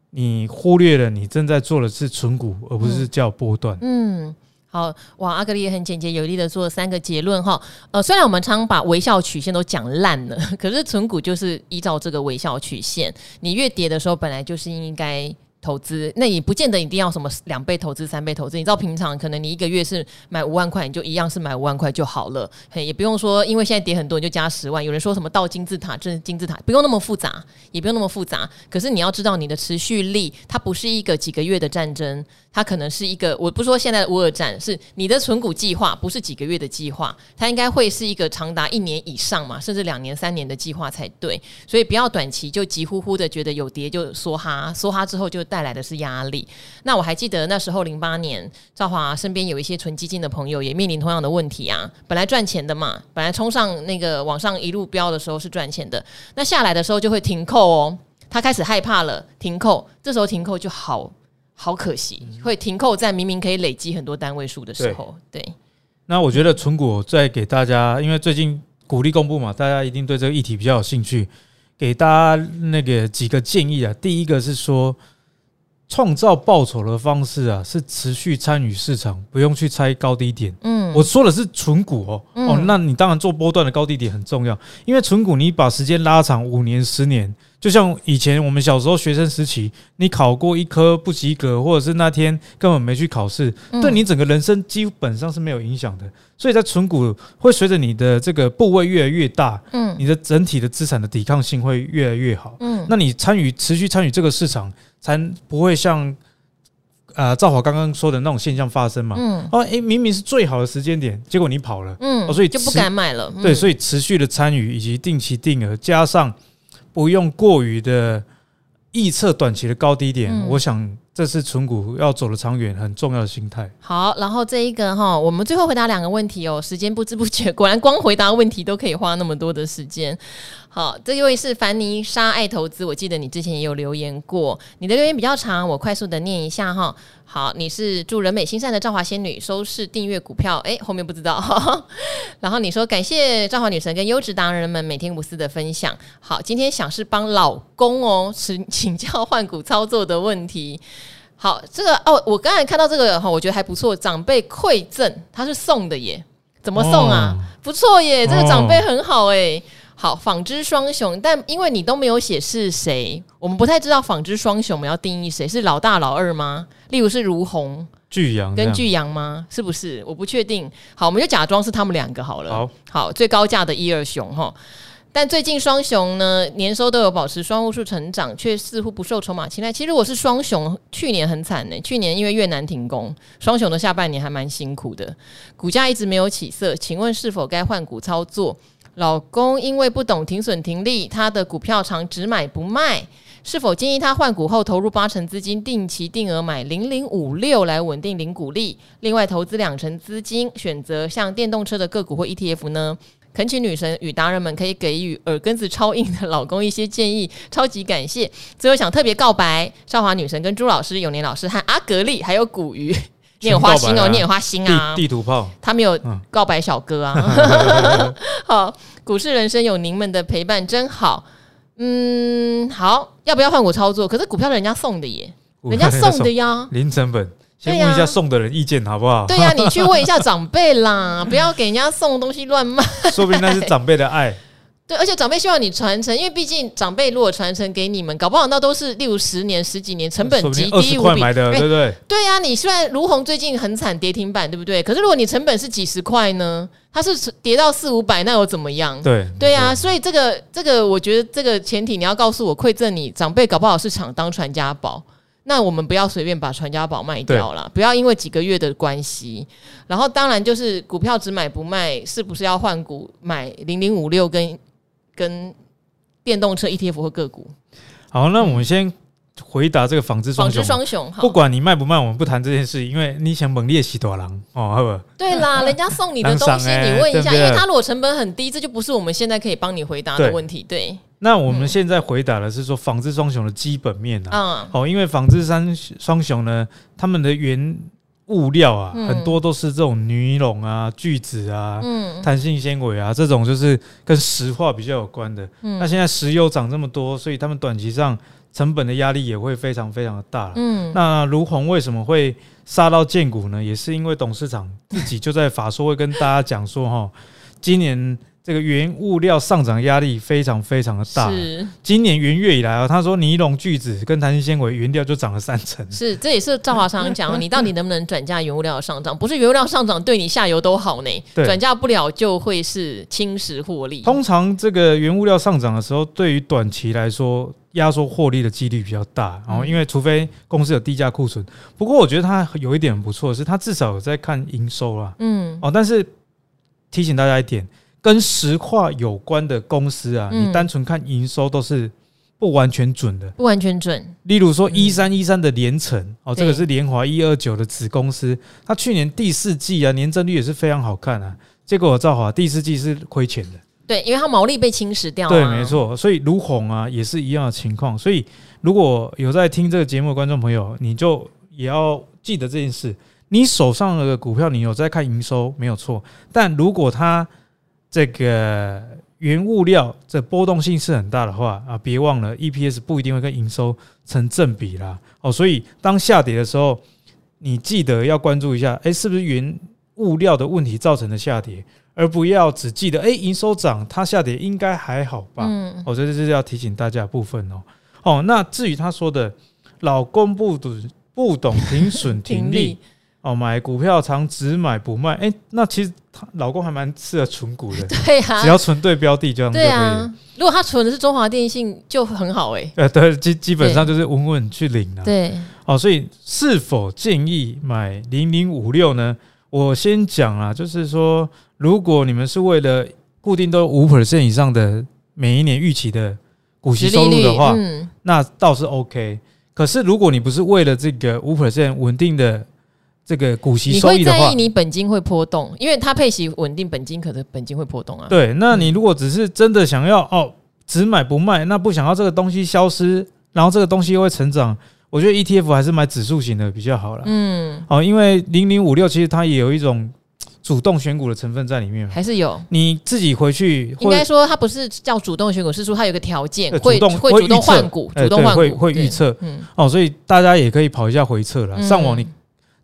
你忽略了你正在做的是存股，而不是叫波段。嗯。好哇，阿格力也很简洁有力的做了三个结论哈。呃，虽然我们常把微笑曲线都讲烂了，[laughs] 可是存股就是依照这个微笑曲线，你越跌的时候，本来就是应该。投资，那也不见得一定要什么两倍投资、三倍投资。你知道平常可能你一个月是买五万块，你就一样是买五万块就好了，嘿，也不用说因为现在跌很多你就加十万。有人说什么倒金字塔，这是金字塔，不用那么复杂，也不用那么复杂。可是你要知道你的持续力，它不是一个几个月的战争，它可能是一个，我不说现在的乌尔战，是你的存股计划，不是几个月的计划，它应该会是一个长达一年以上嘛，甚至两年、三年的计划才对。所以不要短期就急呼呼的觉得有跌就梭哈，梭哈之后就带。来的是压力。那我还记得那时候零八年，赵华身边有一些存基金的朋友也面临同样的问题啊。本来赚钱的嘛，本来冲上那个往上一路飙的时候是赚钱的，那下来的时候就会停扣哦。他开始害怕了，停扣。这时候停扣就好好可惜，会停扣在明明可以累积很多单位数的时候。对。对那我觉得存股再给大家，因为最近鼓励公布嘛，大家一定对这个议题比较有兴趣，给大家那个几个建议啊。第一个是说。创造报酬的方式啊，是持续参与市场，不用去猜高低点。嗯，我说的是存股哦。哦，那你当然做波段的高低点很重要，因为存股你把时间拉长五年、十年，就像以前我们小时候学生时期，你考过一科不及格，或者是那天根本没去考试，对你整个人生基本上是没有影响的。所以在存股会随着你的这个部位越来越大，嗯，你的整体的资产的抵抗性会越来越好。嗯，那你参与持续参与这个市场。才不会像啊赵华刚刚说的那种现象发生嘛？嗯，哦，诶，明明是最好的时间点，结果你跑了，嗯，所以就不敢买了。对，所以持续的参与以及定期定额，加上不用过于的预测短期的高低点，我想这是存股要走得长远很重要的心态。好，然后这一个哈，我们最后回答两个问题哦，时间不知不觉，果然光回答问题都可以花那么多的时间。好，这一位是凡妮莎爱投资，我记得你之前也有留言过，你的留言比较长，我快速的念一下哈。好，你是祝人美心善的赵华仙女，收视订阅股票，诶，后面不知道。[laughs] 然后你说感谢赵华女神跟优质达人们每天无私的分享。好，今天想是帮老公哦，请请教换股操作的问题。好，这个哦，我刚才看到这个哈，我觉得还不错，长辈馈赠，他是送的耶，怎么送啊？哦、不错耶，这个长辈很好诶。好，纺织双雄，但因为你都没有写是谁，我们不太知道纺织双雄我们要定义谁是老大老二吗？例如是如虹、巨阳跟巨阳吗？是不是？我不确定。好，我们就假装是他们两个好了。好，好，最高价的一二雄哈。但最近双雄呢，年收都有保持双位数成长，却似乎不受筹码青睐。其实我是双雄，去年很惨呢。去年因为越南停工，双雄的下半年还蛮辛苦的，股价一直没有起色。请问是否该换股操作？老公因为不懂停损停利，他的股票常只买不卖，是否建议他换股后投入八成资金定期定额买零零五六来稳定零股利，另外投资两成资金选择像电动车的个股或 ETF 呢？恳请女神与达人们可以给予耳根子超硬的老公一些建议，超级感谢。最后想特别告白少华女神跟朱老师、永年老师和阿格力还有古鱼。你有花心哦，你有花心啊！地图炮，他们有告白小哥啊。[laughs] 好，股市人生有您们的陪伴真好。嗯，好，要不要换股操作？可是股票是人家送的耶，人家送的呀，[laughs] 零成本。先问一下送的人意见好不好？对呀，你去问一下长辈啦，[laughs] 不要给人家送东西乱卖。说不定那是长辈的爱。对，而且长辈希望你传承，因为毕竟长辈如果传承给你们，搞不好那都是例如十年、十几年，成本极低无比。买的，对不对？对呀，你虽然如虹最近很惨，跌停板，对不对？可是如果你成本是几十块呢？它是跌到四五百，那又怎么样？对对呀，所以这个这个，我觉得这个前提你要告诉我，馈赠你长辈，搞不好是想当传家宝。那我们不要随便把传家宝卖掉了，不要因为几个月的关系。然后当然就是股票只买不卖，是不是要换股买零零五六跟？跟电动车 ETF 或个股，好，那我们先回答这个纺织双雄，双雄，不管你卖不卖，我们不谈这件事，因为你想猛烈洗多狼哦，好不？对啦，[laughs] 人家送你的东西，[laughs] 你问一下，因为他如果成本很低，这就不是我们现在可以帮你回答的问题。对，那我们现在回答的是说纺织双雄的基本面啊，嗯，哦，因为纺织三双雄呢，他们的原物料啊，很多都是这种尼龙啊、聚酯啊、嗯，弹性纤维啊，这种就是跟石化比较有关的。嗯，那现在石油涨这么多，所以他们短期上成本的压力也会非常非常的大。嗯，那卢鸿为什么会杀到建股呢？也是因为董事长自己就在法说会跟大家讲说，哈，今年。这个原物料上涨压力非常非常的大。是，今年元月以来啊，他说尼龙、聚酯跟弹性纤维原料就涨了三成。是，这也是赵华常常讲，[laughs] 你到底能不能转嫁原物料的上涨？不是原物料上涨对你下游都好呢，转嫁不了就会是侵蚀获利。通常这个原物料上涨的时候，对于短期来说压缩获利的几率比较大。然后，因为除非公司有低价库存，不过我觉得它有一点很不错是，它至少有在看营收啦。嗯。哦，但是提醒大家一点。跟石化有关的公司啊，你单纯看营收都是不完全准的，不完全准。例如说一三一三的联成哦，这个是联华一二九的子公司，它去年第四季啊年增率也是非常好看啊，结果我造华第四季是亏钱的，对，因为它毛利被侵蚀掉了。对，没错。所以儒鸿啊也是一样的情况。所以如果有在听这个节目的观众朋友，你就也要记得这件事：你手上的股票，你有在看营收没有错，但如果它这个原物料这波动性是很大的话啊，别忘了 EPS 不一定会跟营收成正比啦。哦，所以当下跌的时候，你记得要关注一下，哎，是不是原物料的问题造成的下跌，而不要只记得哎营收涨，它下跌应该还好吧？嗯，我觉得这是要提醒大家的部分哦。哦，那至于他说的老公不懂不懂停损停利。哦，买股票常只买不卖，哎，那其实她老公还蛮适合存股的，[laughs] 对啊，只要存对标的这样就可以。对啊，如果他存的是中华电信，就很好哎。呃，对，基基本上就是稳稳去领了。对，哦，所以是否建议买零零五六呢？我先讲啊，就是说，如果你们是为了固定都五 percent 以上的每一年预期的股息收入的话，嗯，那倒是 OK。可是如果你不是为了这个五 percent 稳定的，这个股息收益的话，你会在意你本金会波动，因为它配息稳定，本金可能本金会波动啊。对，那你如果只是真的想要哦，只买不卖，那不想要这个东西消失，然后这个东西又会成长，我觉得 ETF 还是买指数型的比较好了。嗯，哦，因为零零五六其实它也有一种主动选股的成分在里面，还是有。你自己回去应该说它不是叫主动选股，是说它有个条件会会主动换股，主动换股会会预测。嗯，哦，所以大家也可以跑一下回测了，上网你。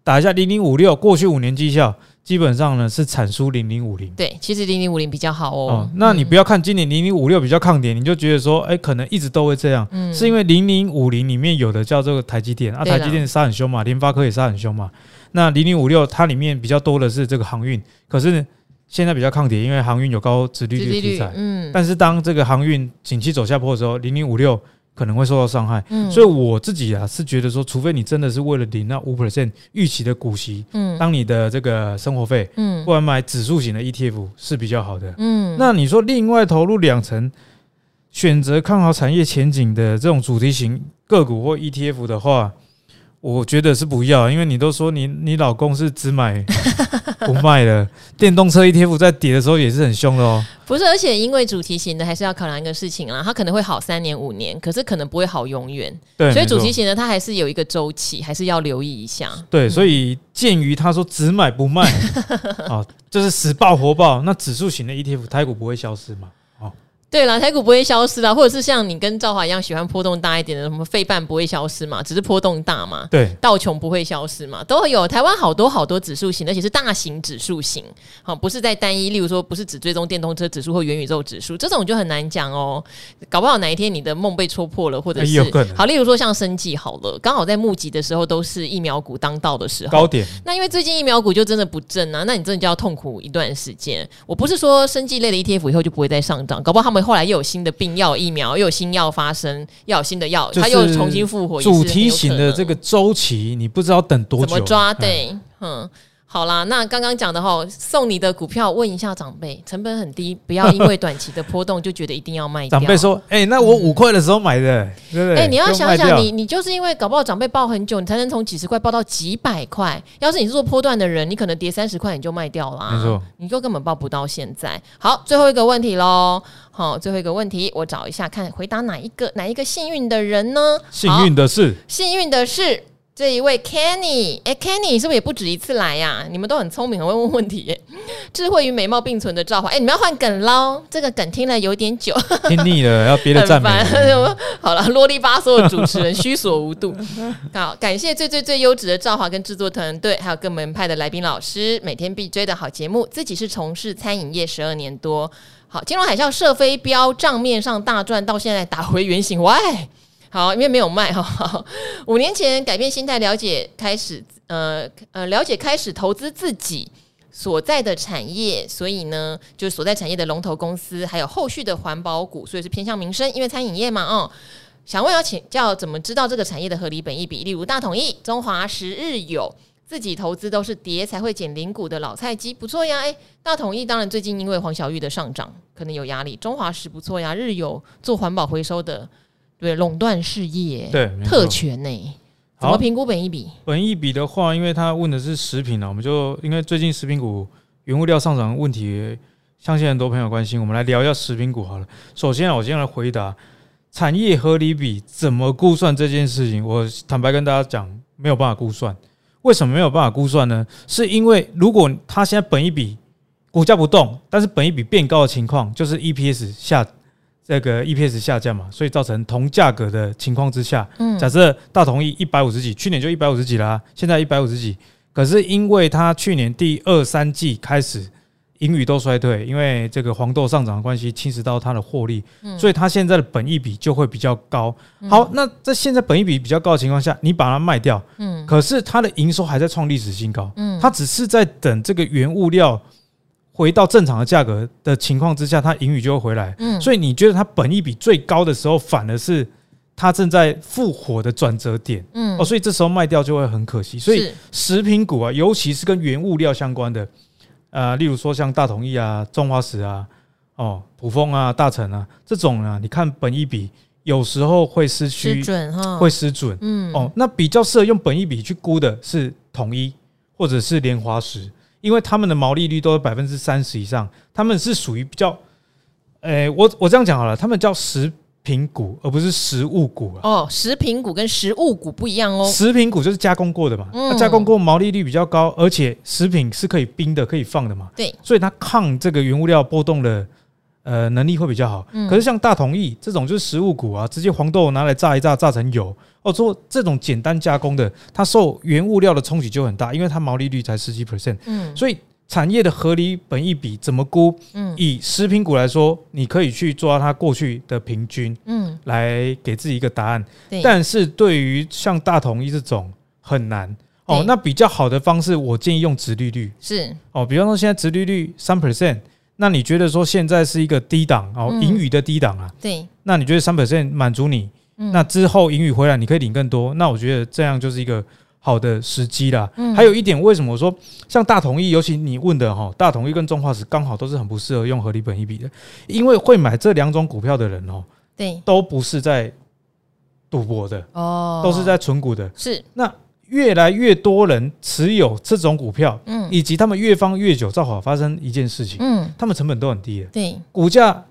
打一下零零五六，过去五年绩效基本上呢是产出零零五零。对，其实零零五零比较好哦，哦。那你不要看今年零零五六比较抗跌，你就觉得说，哎，可能一直都会这样。嗯，是因为零零五零里面有的叫这个台积电啊，台积电杀很凶嘛，联发科也杀很凶嘛。那零零五六它里面比较多的是这个航运，可是现在比较抗跌，因为航运有高殖利率的题材。嗯，但是当这个航运景气走下坡的时候，零零五六。可能会受到伤害，嗯，所以我自己啊是觉得说，除非你真的是为了领那五 percent 预期的股息，嗯，当你的这个生活费，嗯，不然买指数型的 ETF 是比较好的，嗯，那你说另外投入两成，选择看好产业前景的这种主题型个股或 ETF 的话。我觉得是不要，因为你都说你你老公是只买 [laughs] 不卖的，电动车 ETF 在跌的时候也是很凶的哦。不是，而且因为主题型的还是要考量一个事情啦，它可能会好三年五年，可是可能不会好永远。对，所以主题型的它还是有一个周期，还是要留意一下。对，所以鉴于他说只买不卖，啊，[laughs] 就是死抱活抱，那指数型的 ETF 台股不会消失吗？对啦，台股不会消失啦，或者是像你跟赵华一样喜欢波动大一点的，什么费半不会消失嘛，只是波动大嘛。对，道琼不会消失嘛，都有。台湾好多好多指数型，而且是大型指数型，好，不是在单一，例如说不是只追踪电动车指数或元宇宙指数，这种就很难讲哦。搞不好哪一天你的梦被戳破了，或者是好，例如说像生技好了，刚好在募集的时候都是疫苗股当道的时候，高点。那因为最近疫苗股就真的不正啊，那你真的就要痛苦一段时间。我不是说生技类的 ETF 以后就不会再上涨，搞不好他们后来又有新的病药疫苗，又有新药发生，又有新的药，它又重新复活。主题型的这个周期，你不知道等多久？怎么抓？对，嗯，好啦，那刚刚讲的哈，送你的股票，问一下长辈，成本很低，不要因为短期的波动就觉得一定要卖掉。长辈说：“哎、欸，那我五块的时候买的，嗯、对不对？”哎、欸，你要想想，你你就是因为搞不好长辈抱很久，你才能从几十块抱到几百块。要是你是做波段的人，你可能跌三十块你就卖掉啦，没错，你就根本抱不到现在。好，最后一个问题喽，好，最后一个问题，我找一下看回答哪一个哪一个幸运的人呢？幸运的是，幸运的是。这一位 Kenny，哎，Kenny 是不是也不止一次来呀、啊？你们都很聪明，很会问问题耶。[laughs] 智慧与美貌并存的赵华，哎，你们要换梗喽？这个梗听了有点久，听腻了，要别的 [laughs] 赞美。[laughs] 好了，啰里吧嗦的主持人虚所无度。好，感谢最最最优质的赵华跟制作团队，还有各门派的来宾老师，每天必追的好节目。自己是从事餐饮业十二年多，好，金融海啸射飞镖，账面上大赚，到现在打回原形，喂。好，因为没有卖哈。五年前改变心态，了解开始，呃呃，了解开始投资自己所在的产业，所以呢，就是所在产业的龙头公司，还有后续的环保股，所以是偏向民生，因为餐饮业嘛，哦。想问要请教，怎么知道这个产业的合理本益比？例如大统一、中华十、日友，自己投资都是跌才会捡零股的老菜鸡，不错呀。哎，大统一当然最近因为黄小玉的上涨，可能有压力。中华十不错呀，日友做环保回收的。对，垄断事业，对，特权呢？怎么评估本一比？本一比的话，因为他问的是食品呢，我们就因为最近食品股原物料上涨问题，相信很多朋友关心，我们来聊一下食品股好了。首先啊，我先来回答产业合理比怎么估算这件事情。我坦白跟大家讲，没有办法估算。为什么没有办法估算呢？是因为如果它现在本一比股价不动，但是本一比变高的情况，就是 EPS 下。这个 EPS 下降嘛，所以造成同价格的情况之下，嗯，假设大同一一百五十几，去年就一百五十几啦，现在一百五十几，可是因为它去年第二三季开始盈余都衰退，因为这个黄豆上涨的关系侵蚀到它的获利，嗯所以它现在的本益比就会比较高。好，那在现在本益比比较高的情况下，你把它卖掉，嗯，可是它的营收还在创历史新高，嗯，它只是在等这个原物料。回到正常的价格的情况之下，它盈余就会回来。嗯，所以你觉得它本益比最高的时候，反而是它正在复活的转折点。嗯，哦，所以这时候卖掉就会很可惜。所以食品股啊，尤其是跟原物料相关的，呃，例如说像大统一啊、中华石啊、哦、卜蜂啊、大成啊这种啊，你看本益比有时候会失准会失准。嗯，哦，那比较适合用本益比去估的是统一或者是联华食。因为他们的毛利率都是百分之三十以上，他们是属于比较，诶，我我这样讲好了，他们叫食品股，而不是食物股啊。哦，食品股跟食物股不一样哦。食品股就是加工过的嘛，它加工过毛利率比较高，而且食品是可以冰的，可以放的嘛。对，所以它抗这个原物料波动的。呃，能力会比较好。可是像大同意这种就是食物股啊，直接黄豆拿来炸一炸，炸成油哦。做这种简单加工的，它受原物料的冲击就很大，因为它毛利率才十几 percent。嗯，所以产业的合理本益比怎么估？嗯，以食品股来说，你可以去抓它过去的平均，嗯，来给自己一个答案。但是对于像大统一这种很难哦。那比较好的方式，我建议用直利率是哦，比方说现在直利率三 percent。那你觉得说现在是一个低档哦，盈余的低档啊？对。那你觉得三 percent 满足你？那之后盈余回来，你可以领更多。那我觉得这样就是一个好的时机啦。还有一点，为什么我说像大统一，尤其你问的哈，大统一跟中化石刚好都是很不适合用合理本一比的，因为会买这两种股票的人哦，对，都不是在赌博的哦，都是在存股的。是。那。越来越多人持有这种股票，嗯，以及他们越放越久，正好发生一件事情，嗯，他们成本都很低的，对，股价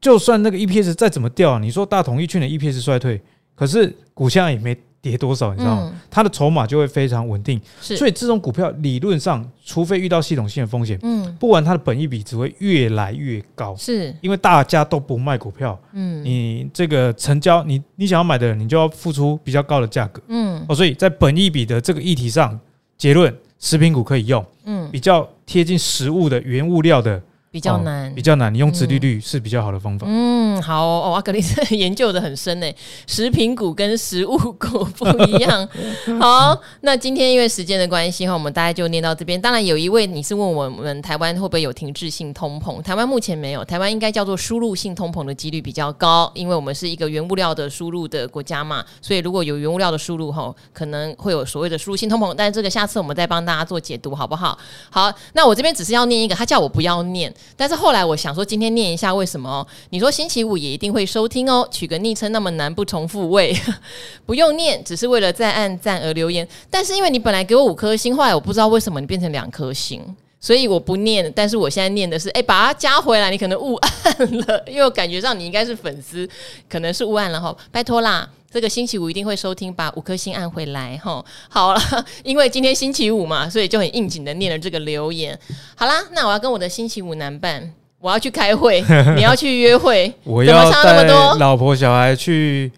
就算那个 EPS 再怎么掉啊，你说大统一去年 EPS 衰退，可是股价也没。跌多少你知道吗？它的筹码就会非常稳定，所以这种股票理论上，除非遇到系统性的风险，嗯，不然它的本益比只会越来越高，是。因为大家都不卖股票，嗯，你这个成交，你你想要买的人，你就要付出比较高的价格，嗯，哦，所以在本益比的这个议题上，结论，食品股可以用，嗯，比较贴近实物的原物料的比较难，比较难。你用殖利率是比较好的方法。嗯，好哦，阿，格丽斯 [laughs] 研究的很深呢。食品股跟食物股不一样。[laughs] 好，那今天因为时间的关系哈，我们大概就念到这边。当然，有一位你是问我们台湾会不会有停滞性通膨？台湾目前没有，台湾应该叫做输入性通膨的几率比较高，因为我们是一个原物料的输入的国家嘛。所以如果有原物料的输入哈，可能会有所谓的输入性通膨。但是这个下次我们再帮大家做解读，好不好？好，那我这边只是要念一个，他叫我不要念。但是后来我想说，今天念一下为什么？你说星期五也一定会收听哦，取个昵称那么难，不重复位，[laughs] 不用念，只是为了再按赞而留言。但是因为你本来给我五颗星，后来我不知道为什么你变成两颗星，所以我不念。但是我现在念的是，哎，把它加回来，你可能误按了，[laughs] 因为我感觉上你应该是粉丝，可能是误按了哈，拜托啦。这个星期五一定会收听，把五颗星按回来哈。好了，[laughs] 因为今天星期五嘛，所以就很应景的念了这个留言。好啦，那我要跟我的星期五男伴，我要去开会，你要去约会，[laughs] 我要带老婆小孩去。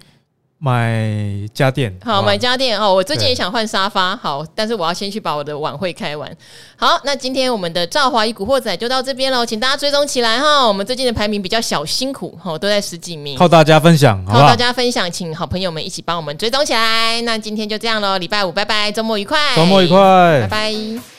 买家电，好，买家电哦。我最近也想换沙发，好，但是我要先去把我的晚会开完。好，那今天我们的赵华与古惑仔就到这边喽，请大家追踪起来哈。我们最近的排名比较小辛苦，哈，都在十几名，靠大家分享，靠大家分享，请好朋友们一起帮我们追踪起来。那今天就这样喽，礼拜五拜拜，周末愉快，周末愉快，拜拜。